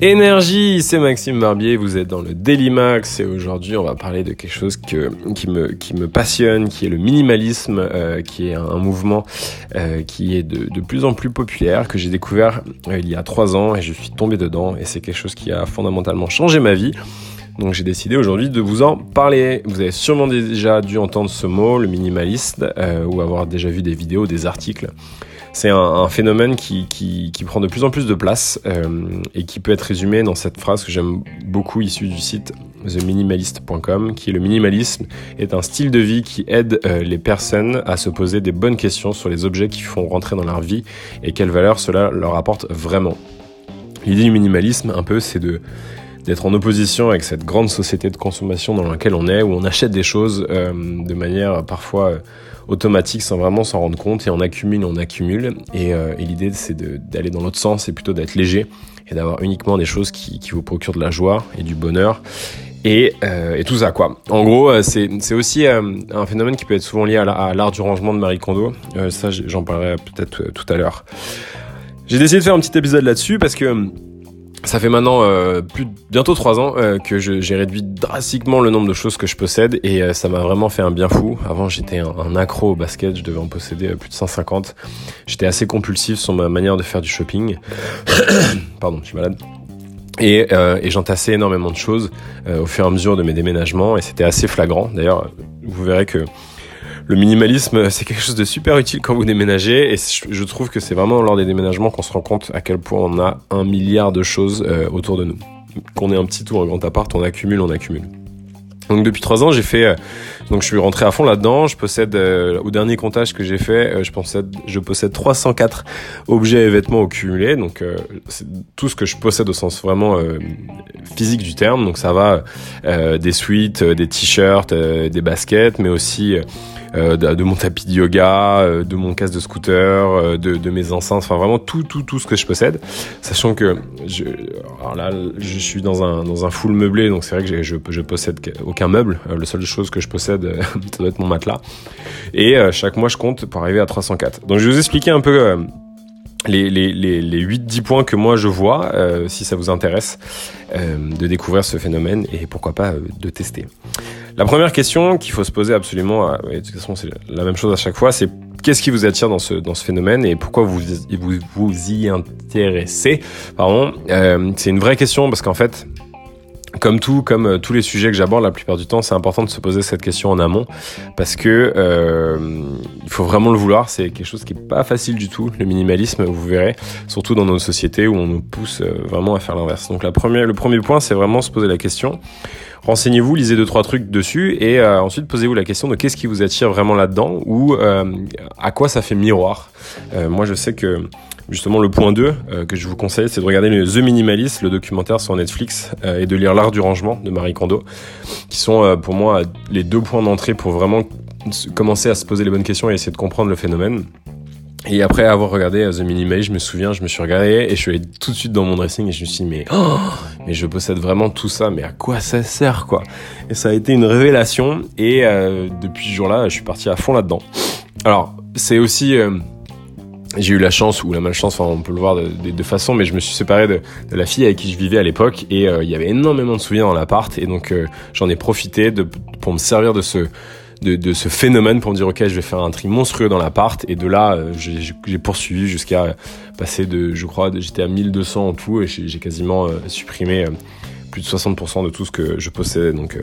Énergie, c'est Maxime Barbier, vous êtes dans le Daily Max et aujourd'hui on va parler de quelque chose que, qui, me, qui me passionne, qui est le minimalisme, euh, qui est un, mouvement euh, qui est de, de, plus en plus populaire, que j'ai découvert euh, il y a trois ans et je suis tombé dedans et c'est quelque chose qui a fondamentalement changé ma vie. Donc j'ai décidé aujourd'hui de vous en parler. Vous avez sûrement déjà dû entendre ce mot, le minimaliste, ou avoir déjà vu des vidéos, des articles c'est un, phénomène qui, prend de plus en plus de place euh, et qui peut être résumé dans cette phrase que j'aime beaucoup issue du site theminimalist.com qui est le minimalisme est un style de vie qui aide euh, les personnes à se poser des bonnes questions sur les objets qui font rentrer dans leur vie et quelle valeur cela leur apporte vraiment. L'idée du minimalisme un peu c'est de d'être en opposition avec cette grande société de consommation dans laquelle on est, où on achète des choses euh, de manière parfois euh, automatique sans vraiment s'en rendre compte et on accumule, on accumule. Et, euh, l'idée c'est d'aller dans l'autre sens et plutôt d'être léger et d'avoir uniquement des choses qui, vous procurent de la joie et du bonheur. Et, tout ça quoi. En gros, c'est aussi un phénomène qui peut être souvent lié à l'art du rangement de Marie Kondo. ça, j'en parlerai peut-être tout à l'heure. J'ai décidé de faire un petit épisode là-dessus parce que ça fait maintenant euh, plus bientôt trois ans euh, que j'ai réduit drastiquement le nombre de choses que je possède et euh, ça m'a vraiment fait un bien fou. Avant j'étais un, accro au basket, je devais en posséder plus de 150. J'étais assez compulsif sur ma manière de faire du shopping. Pardon, je suis malade. Et, et j'entassais énormément de choses au fur et à mesure de mes déménagements et c'était assez flagrant. D'ailleurs, vous verrez que le minimalisme, c'est quelque chose de super utile quand vous déménagez et je trouve que c'est vraiment lors des déménagements qu'on se rend compte à quel point on a un milliard de choses euh, autour de nous. Qu'on ait un petit ou un grand appart, on accumule, on accumule. Donc depuis trois ans, j'ai fait, euh, donc je suis rentré à fond là-dedans. Je possède, euh, au dernier comptage que j'ai fait, euh, je possède, je possède 304 objets et vêtements au cumulé. Donc c'est tout ce que je possède au sens vraiment physique du terme. Donc ça va des suites, des t-shirts, des baskets, mais aussi de, de, mon tapis de yoga, de mon casque de scooter, de, de, mes enceintes, enfin vraiment tout, tout, tout ce que je possède. Sachant que je, alors là, je suis dans un, dans un full meublé, donc c'est vrai que je, je possède aucun meuble. Euh, la seule chose que je possède, euh, ça doit être mon matelas. Et euh, chaque mois, je compte pour arriver à 304. Donc je vais vous expliquer un peu les, les, les, les 8-10 points que moi je vois, si ça vous intéresse, de découvrir ce phénomène et pourquoi pas de tester. La première question qu'il faut se poser absolument, de toute façon c'est la même chose à chaque fois, c'est qu'est-ce qui vous attire dans ce, dans ce phénomène et pourquoi vous vous, vous y intéressez? Pardon, c'est une vraie question parce qu'en fait, comme tout, comme euh, tous les sujets que j'aborde la plupart du temps, c'est important de se poser cette question en amont parce que euh, il faut vraiment le vouloir. C'est quelque chose qui est pas facile du tout. Le minimalisme, vous verrez, surtout dans nos sociétés où on nous pousse euh, vraiment à faire l'inverse. Donc la première, le premier point, c'est vraiment se poser la question. Renseignez-vous, lisez deux trois trucs dessus et euh, ensuite posez-vous la question de qu'est-ce qui vous attire vraiment là-dedans ou à quoi ça fait miroir. moi, je sais que Justement, le point 2 euh, que je vous conseille, c'est de regarder The Minimalist, le documentaire sur Netflix, euh, et de lire L'Art du Rangement de Marie Kondo, qui sont euh, pour moi les deux points d'entrée pour vraiment commencer à se poser les bonnes questions et essayer de comprendre le phénomène. Et après avoir regardé The Minimalist, je me souviens, je me suis regardé et je suis allé tout de suite dans mon dressing et je me suis dit, mais, oh, mais je possède vraiment tout ça, mais à quoi ça sert, quoi? Et ça a été une révélation et depuis ce jour-là, je suis parti à fond là-dedans. Alors, c'est aussi j'ai eu la chance ou la malchance, enfin on peut le voir de, de, façon, mais je me suis séparé de, de, la fille avec qui je vivais à l'époque et euh, il y avait énormément de souvenirs dans l'appart et donc euh, j'en ai profité de, pour me servir de ce de, de, ce phénomène pour me dire ok je vais faire un tri monstrueux dans l'appart. Et de là euh, j'ai poursuivi jusqu'à passer de je crois j'étais à 1200 en tout. Et j'ai quasiment supprimé plus de 60% de tout ce que je possédais. Donc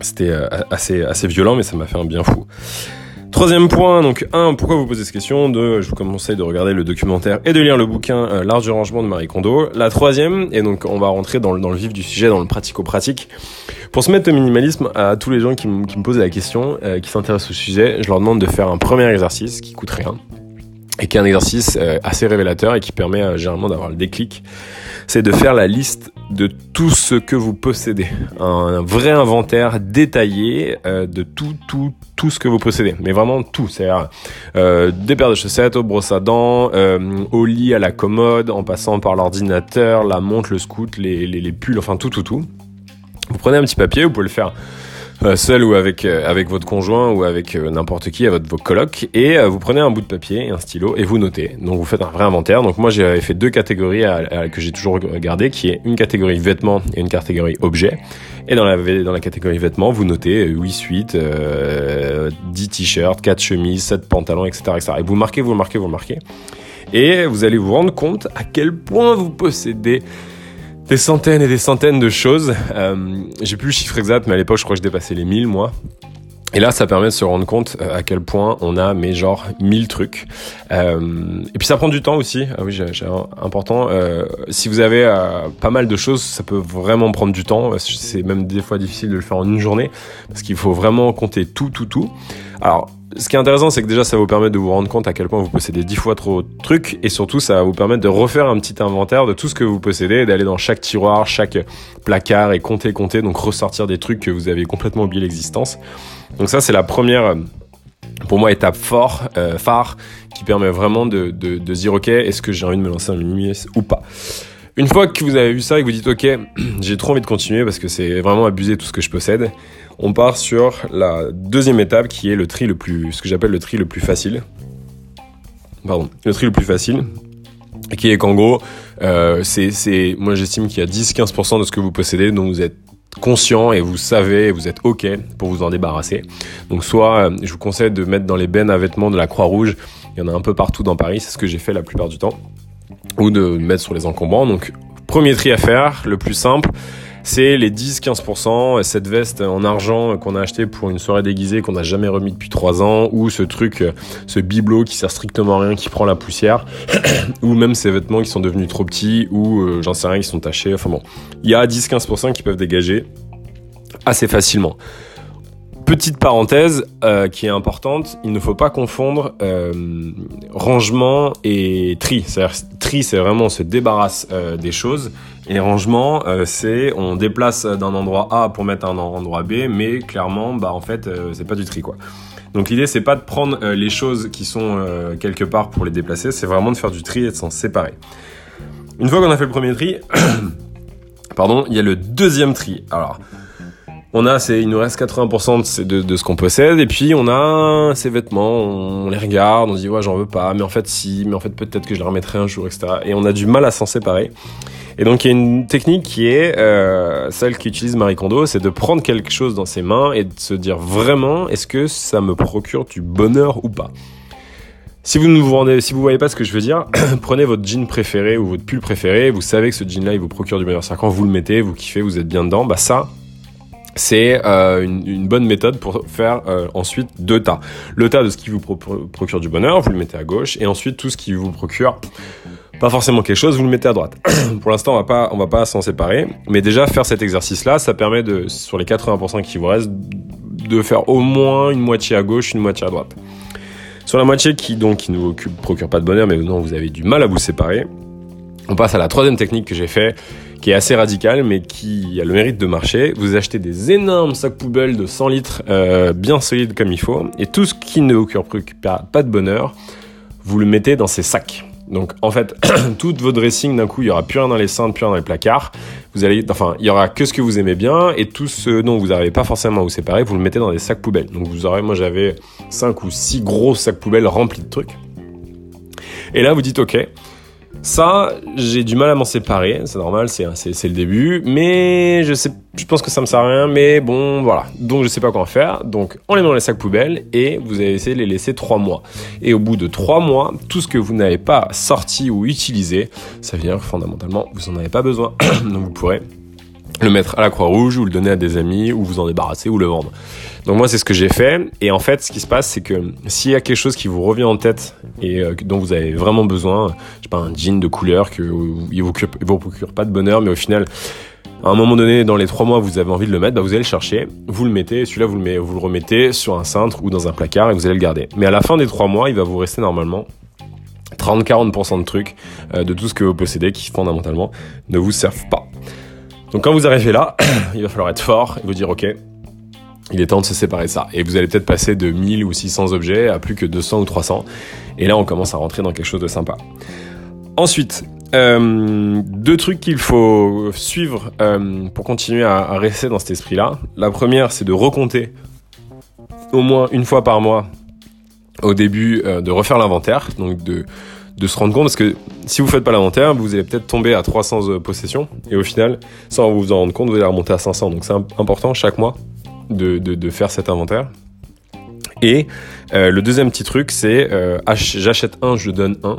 c'était assez assez violent mais ça m'a fait un bien fou. Troisième point, donc un, pourquoi vous posez cette question? Deux, je vous conseille de regarder le documentaire et de lire le bouquin euh, L'art du rangement de Marie Kondo. La troisième, et donc on va rentrer dans le, dans vif du sujet, dans le pratico-pratique. Pour se mettre au minimalisme, à tous les gens qui, me posent la question, euh, qui s'intéressent au sujet, je leur demande de faire un premier exercice qui coûte rien et qui est un exercice euh, assez révélateur et qui permet euh, généralement d'avoir le déclic, c'est de faire la liste de tout ce que vous possédez. Un, vrai inventaire détaillé euh, de tout, tout, tout ce que vous possédez. Mais vraiment tout. C'est-à-dire des paires de chaussettes, aux brosses à dents, au lit, à la commode, en passant par l'ordinateur, la montre, le scout, les, pulls, enfin tout, tout, tout. Vous prenez un petit papier, vous pouvez le faire seul ou avec euh, avec votre conjoint ou avec euh, n'importe qui, à votre vos colocs, et vous prenez un bout de papier et un stylo et vous notez. Donc vous faites un vrai inventaire. Donc moi j'ai fait deux catégories que j'ai toujours gardées, qui est une catégorie vêtements et une catégorie objets. Et dans la dans la catégorie vêtements, vous notez 8 suites, 10 t-shirts, 4 chemises, 7 pantalons, etc., etc. Et vous marquez, vous marquez, vous marquez. Et vous allez vous rendre compte à quel point vous possédez des centaines et des centaines de choses. Euh, j'ai plus le chiffre exact, mais à l'époque, je crois que je dépassais les 1000, moi. Et là, ça permet de se rendre compte euh, à quel point on a, mais genre, 1000 trucs. Euh, et puis ça prend du temps aussi. Ah oui, j'ai important. Si vous avez pas mal de choses, ça peut vraiment prendre du temps. C'est même des fois difficile de le faire en une journée, parce qu'il faut vraiment compter tout, tout, tout. Alors, ce qui est intéressant, c'est que déjà, ça vous permettre de vous rendre compte à quel point vous possédez dix fois trop de trucs, et surtout, ça va vous permettre de refaire un petit inventaire de tout ce que vous possédez, d'aller dans chaque tiroir, chaque placard, et compter, compter, donc ressortir des trucs que vous avez complètement oublié l'existence. Donc ça, c'est la première, pour moi, étape fort, euh, phare, qui permet vraiment de, dire, ok, est-ce que j'ai envie de me lancer un minimaliste ou pas? Une fois que vous avez vu ça et que vous dites ok, j'ai trop envie de continuer parce que c'est vraiment abusé tout ce que je possède, on part sur la deuxième étape qui est le tri le plus, ce que j'appelle le tri le plus facile. Pardon, le tri le plus facile, qui est qu'en gros, euh, c'est, moi j'estime qu'il y a 10-15% de ce que vous possédez dont vous êtes conscient et vous savez, vous êtes ok pour vous en débarrasser. Donc soit, euh, je vous conseille de mettre dans les bennes à vêtements de la Croix-Rouge, il y en a un peu partout dans Paris, c'est ce que j'ai fait la plupart du temps, ou de mettre sur les encombrants. Donc premier tri à faire, le plus simple, c'est les 10-15%, cette veste en argent qu'on a acheté pour une soirée déguisée qu'on n'a jamais remis depuis 3 ans, ou ce truc, ce bibelot qui sert strictement à rien, qui prend la poussière, ou même ces vêtements qui sont devenus trop petits, ou euh, j'en sais rien, qui sont tachés, enfin bon. Il y a 10-15% qui peuvent dégager assez facilement. Petite parenthèse euh, qui est importante, il ne faut pas confondre euh, rangement et tri. C'est-à-dire tri, c'est vraiment on se débarrasse euh, des choses et rangement, c'est on déplace d'un endroit A pour mettre un endroit B, mais clairement, bah en fait, c'est pas du tri quoi. Donc l'idée c'est pas de prendre les choses qui sont quelque part pour les déplacer, c'est vraiment de faire du tri et de s'en séparer. Une fois qu'on a fait le premier tri, pardon, il y a le deuxième tri. Alors on a, c'est, il nous reste 80% de, ce qu'on possède, et puis on a ces vêtements, on les regarde, on dit ouais j'en veux pas, mais en fait si, mais en fait peut-être que je les remettrai un jour, etc. Et on a du mal à s'en séparer. Et donc il y a une technique qui est euh, celle qu'utilise Marie Kondo, c'est de prendre quelque chose dans ses mains et de se dire vraiment est-ce que ça me procure du bonheur ou pas? Si vous ne vous rendez, si vous voyez pas ce que je veux dire, prenez votre jean préféré ou votre pull préféré, vous savez que ce jean là il vous procure du bonheur. C'est quand vous le mettez, vous kiffez, vous êtes bien dedans, bah ça c'est euh, une, bonne méthode pour faire euh, ensuite deux tas. Le tas de ce qui vous procure du bonheur, vous le mettez à gauche, et ensuite tout ce qui vous procure pas forcément quelque chose, vous le mettez à droite. pour l'instant, on va pas, on va pas s'en séparer, mais déjà faire cet exercice-là, ça permet de, sur les 80% qui vous restent, de faire au moins une moitié à gauche, une moitié à droite. Sur la moitié qui donc qui ne vous procure pas de bonheur, mais non, vous avez du mal à vous séparer, on passe à la troisième technique que j'ai fait, qui est assez radicale, mais qui a le mérite de marcher. Vous achetez des énormes sacs poubelles de 100 litres, euh, bien solides comme il faut, et tout ce qui ne vous procure pas de bonheur, vous le mettez dans ces sacs. Donc en fait, tout votre dressing d'un coup, il y aura plus rien dans les cintres, plus rien dans les placards. Vous allez, enfin, il y aura que ce que vous aimez bien et tout ce dont vous n'arrivez pas forcément à vous séparer, vous le mettez dans des sacs poubelles. Donc vous aurez, moi j'avais 5 ou 6 gros sacs poubelles remplis de trucs. Et là, vous dites ok, ça, j'ai du mal à m'en séparer, c'est normal, c'est, le début, mais je pense que ça me sert à rien, mais bon, voilà. Donc je sais pas quoi faire, donc on les met dans les sacs poubelles et vous allez essayer de les laisser trois mois. Et au bout de trois mois, tout ce que vous n'avez pas sorti ou utilisé, ça veut dire que fondamentalement, vous en avez pas besoin. donc vous pourrez le mettre à la Croix-Rouge ou le donner à des amis ou vous en débarrasser ou le vendre. Donc moi c'est ce que j'ai fait et en fait ce qui se passe c'est que s'il y a quelque chose qui vous revient en tête et euh, dont vous avez vraiment besoin, je sais pas un jean de couleur que il vous, vous procure pas de bonheur mais au final à un moment donné dans les trois mois vous avez envie de le mettre, bah, vous allez le chercher, vous le mettez, celui-là vous le vous remettez sur un cintre ou dans un placard et vous allez le garder. Mais à la fin des trois mois il va vous rester normalement 30-40% de trucs euh, de tout ce que vous possédez qui fondamentalement ne vous servent pas. Donc quand vous arrivez là, il va falloir être fort et vous dire ok, il est temps de se séparer de ça. Et vous allez peut-être passer de 1000 ou 600 objets à plus que 200 ou 300. Et là, on commence à rentrer dans quelque chose de sympa. Ensuite, euh, deux trucs qu'il faut suivre euh, pour continuer à, rester dans cet esprit-là. La première, c'est de recompter au moins une fois par mois au début euh, de refaire l'inventaire, donc de, de se rendre compte, parce que si vous faites pas l'inventaire, vous allez peut-être tomber à 300 euh, possessions, et au final, sans vous en rendre compte, vous allez remonter à 500. Donc c'est important chaque mois de, faire cet inventaire. Et euh, le deuxième petit truc, c'est euh, j'achète un, je donne un.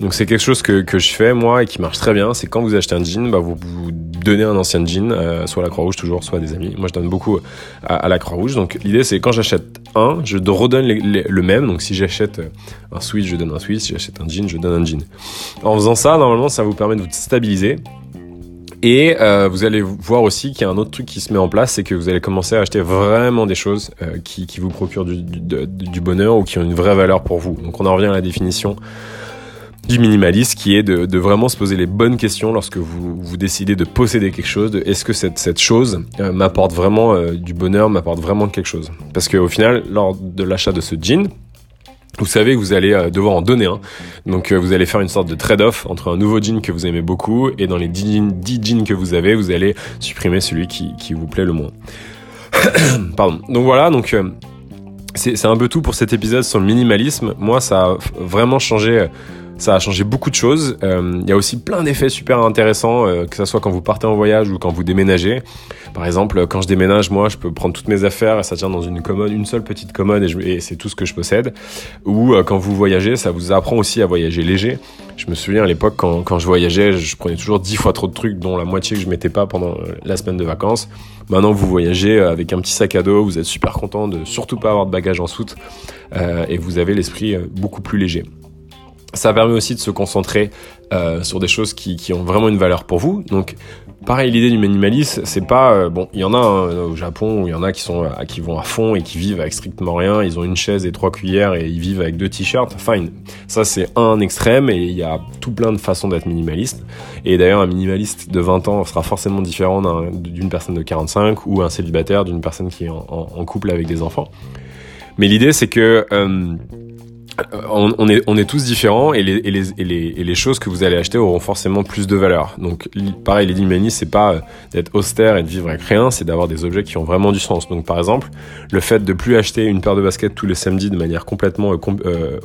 Donc c'est quelque chose que, que je fais moi et qui marche très bien. C'est quand vous achetez un jean, bah, vous, vous donnez un ancien jean, euh, soit la Croix-Rouge toujours, soit des amis. Moi je donne beaucoup à, la Croix-Rouge. Donc l'idée c'est quand j'achète un, je redonne le même. Donc si j'achète un sweat, je donne un sweat. Si j'achète un jean, je donne un jean. En faisant ça, normalement ça vous permet de vous stabiliser et euh, vous allez voir aussi qu'il y a un autre truc qui se met en place, c'est que vous allez commencer à acheter vraiment des choses euh, qui, qui, vous procurent du, du, du, bonheur ou qui ont une vraie valeur pour vous. Donc on en revient à la définition du minimaliste qui est de, de vraiment se poser les bonnes questions lorsque vous, vous décidez de posséder quelque chose. Est-ce que cette, cette chose euh, m'apporte vraiment euh, du bonheur, m'apporte vraiment quelque chose? Parce qu'au final, lors de l'achat de ce jean, vous savez que vous allez euh, devoir en donner un. Donc euh, vous allez faire une sorte de trade-off entre un nouveau jean que vous aimez beaucoup et dans les 10 jeans, 10 jeans que vous avez, vous allez supprimer celui qui, qui vous plaît le moins. Pardon. Donc voilà, donc euh, c'est un peu tout pour cet épisode sur le minimalisme. Moi, ça a vraiment changé ça a changé beaucoup de choses. Il euh, y a aussi plein d'effets super intéressants, euh, que ce soit quand vous partez en voyage ou quand vous déménagez. Par exemple, quand je déménage, moi, je peux prendre toutes mes affaires et ça tient dans une commode, une seule petite commode et, c'est tout ce que je possède. Ou euh, quand vous voyagez, ça vous apprend aussi à voyager léger. Je me souviens à l'époque quand, quand je voyageais, je prenais toujours dix fois trop de trucs, dont la moitié que je mettais pas pendant la semaine de vacances. Maintenant, vous voyagez avec un petit sac à dos, vous êtes super content de surtout pas avoir de bagages en soute euh, et vous avez l'esprit beaucoup plus léger. Ça permet aussi de se concentrer euh, sur des choses qui, qui, ont vraiment une valeur pour vous. Donc, pareil, l'idée du minimalisme, c'est pas euh, bon. Il y en a hein, au Japon où il y en a qui sont qui vont à fond et qui vivent avec strictement rien. Ils ont une chaise et trois cuillères et ils vivent avec deux t-shirts. Fine. Ça, c'est un extrême et il y a tout plein de façons d'être minimaliste. Et d'ailleurs, un minimaliste de 20 ans sera forcément différent d'une personne de 45 ou un célibataire d'une personne qui est en, en, en, couple avec des enfants. Mais l'idée, c'est que euh, on, on, est, tous différents et les, les, les, les choses que vous allez acheter auront forcément plus de valeur. Donc pareil, l'idée minimalisme, c'est pas euh, d'être austère et de vivre avec rien, c'est d'avoir des objets qui ont vraiment du sens. Donc par exemple, le fait de plus acheter une paire de baskets tous les samedis de manière complètement euh, euh,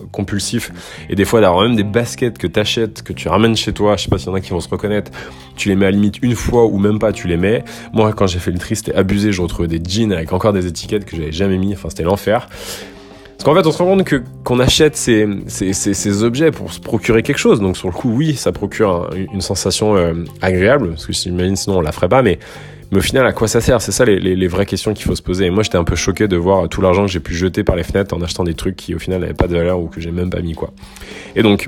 et des fois d'avoir même des baskets que t'achètes, que tu ramènes chez toi, je sais pas s'il y en a qui vont se reconnaître, tu les mets à la limite une fois ou même pas, tu les mets. Moi, quand j'ai fait le tri, c'était abusé, je retrouvais des jeans avec encore des étiquettes que j'avais jamais mis, enfin c'était l'enfer. Qu'en fait, on se rend compte que qu'on achète ces, ces, ces, objets pour se procurer quelque chose. Donc sur le coup, oui, ça procure un, une sensation euh, agréable, parce que j'imagine sinon on la ferait pas, mais mais au final, à quoi ça sert? C'est ça les, les, les, vraies questions qu'il faut se poser. Et moi, j'étais un peu choqué de voir tout l'argent que j'ai pu jeter par les fenêtres en achetant des trucs qui, au final, n'avaient pas de valeur ou que j'ai même pas mis, quoi. Et donc,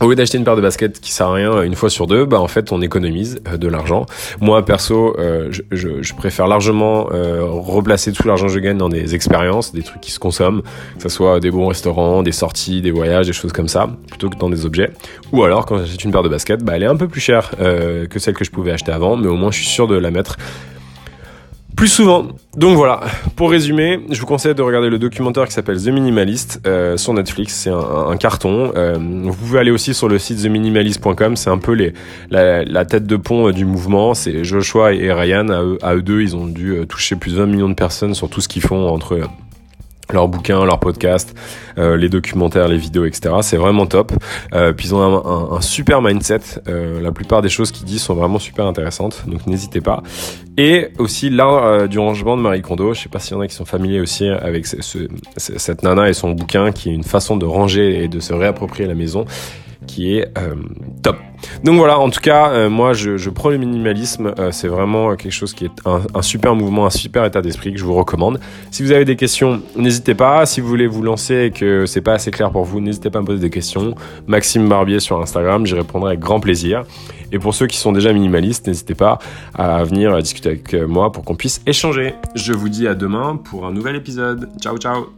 au lieu d'acheter une paire de baskets qui sert à rien une fois sur deux, bah en fait on économise euh, de l'argent. Moi perso, euh, je, je, je, préfère largement euh, replacer tout l'argent que je gagne dans des expériences, des trucs qui se consomment, que ce soit des bons restaurants, des sorties, des voyages, des choses comme ça, plutôt que dans des objets. Ou alors quand j'achète une paire de baskets, bah elle est un peu plus chère euh, que celle que je pouvais acheter avant, mais au moins je suis sûr de la mettre plus souvent. Donc voilà, pour résumer, je vous conseille de regarder le documentaire qui s'appelle The Minimalist euh, sur Netflix, c'est un, carton. Euh, vous pouvez aller aussi sur le site theminimalist.com, c'est un peu la, tête de pont euh, du mouvement, c'est Joshua et Ryan, à eux, eux, deux, ils ont dû toucher plus de 20 millions de personnes sur tout ce qu'ils font entre leurs bouquins, leurs podcasts, euh, les documentaires, les vidéos, etc. C'est vraiment top. Euh, puis ils ont un, un, un super mindset. Euh, la plupart des choses qu'ils disent sont vraiment super intéressantes, donc n'hésitez pas. Et aussi l'art euh, du rangement de Marie Kondo. Je sais pas s'il y en a qui sont familiers aussi avec ce, ce, cette nana et son bouquin, qui est une façon de ranger et de se réapproprier la maison qui est euh, top. Donc voilà, en tout cas, euh, moi je, prends le minimalisme, euh, c'est vraiment quelque chose qui est un, un, super mouvement, un super état d'esprit que je vous recommande. Si vous avez des questions, n'hésitez pas. Si vous voulez vous lancer et que c'est pas assez clair pour vous, n'hésitez pas à me poser des questions. Maxime Barbier sur Instagram, j'y répondrai avec grand plaisir. Et pour ceux qui sont déjà minimalistes, n'hésitez pas à venir discuter avec moi pour qu'on puisse échanger. Je vous dis à demain pour un nouvel épisode. Ciao ciao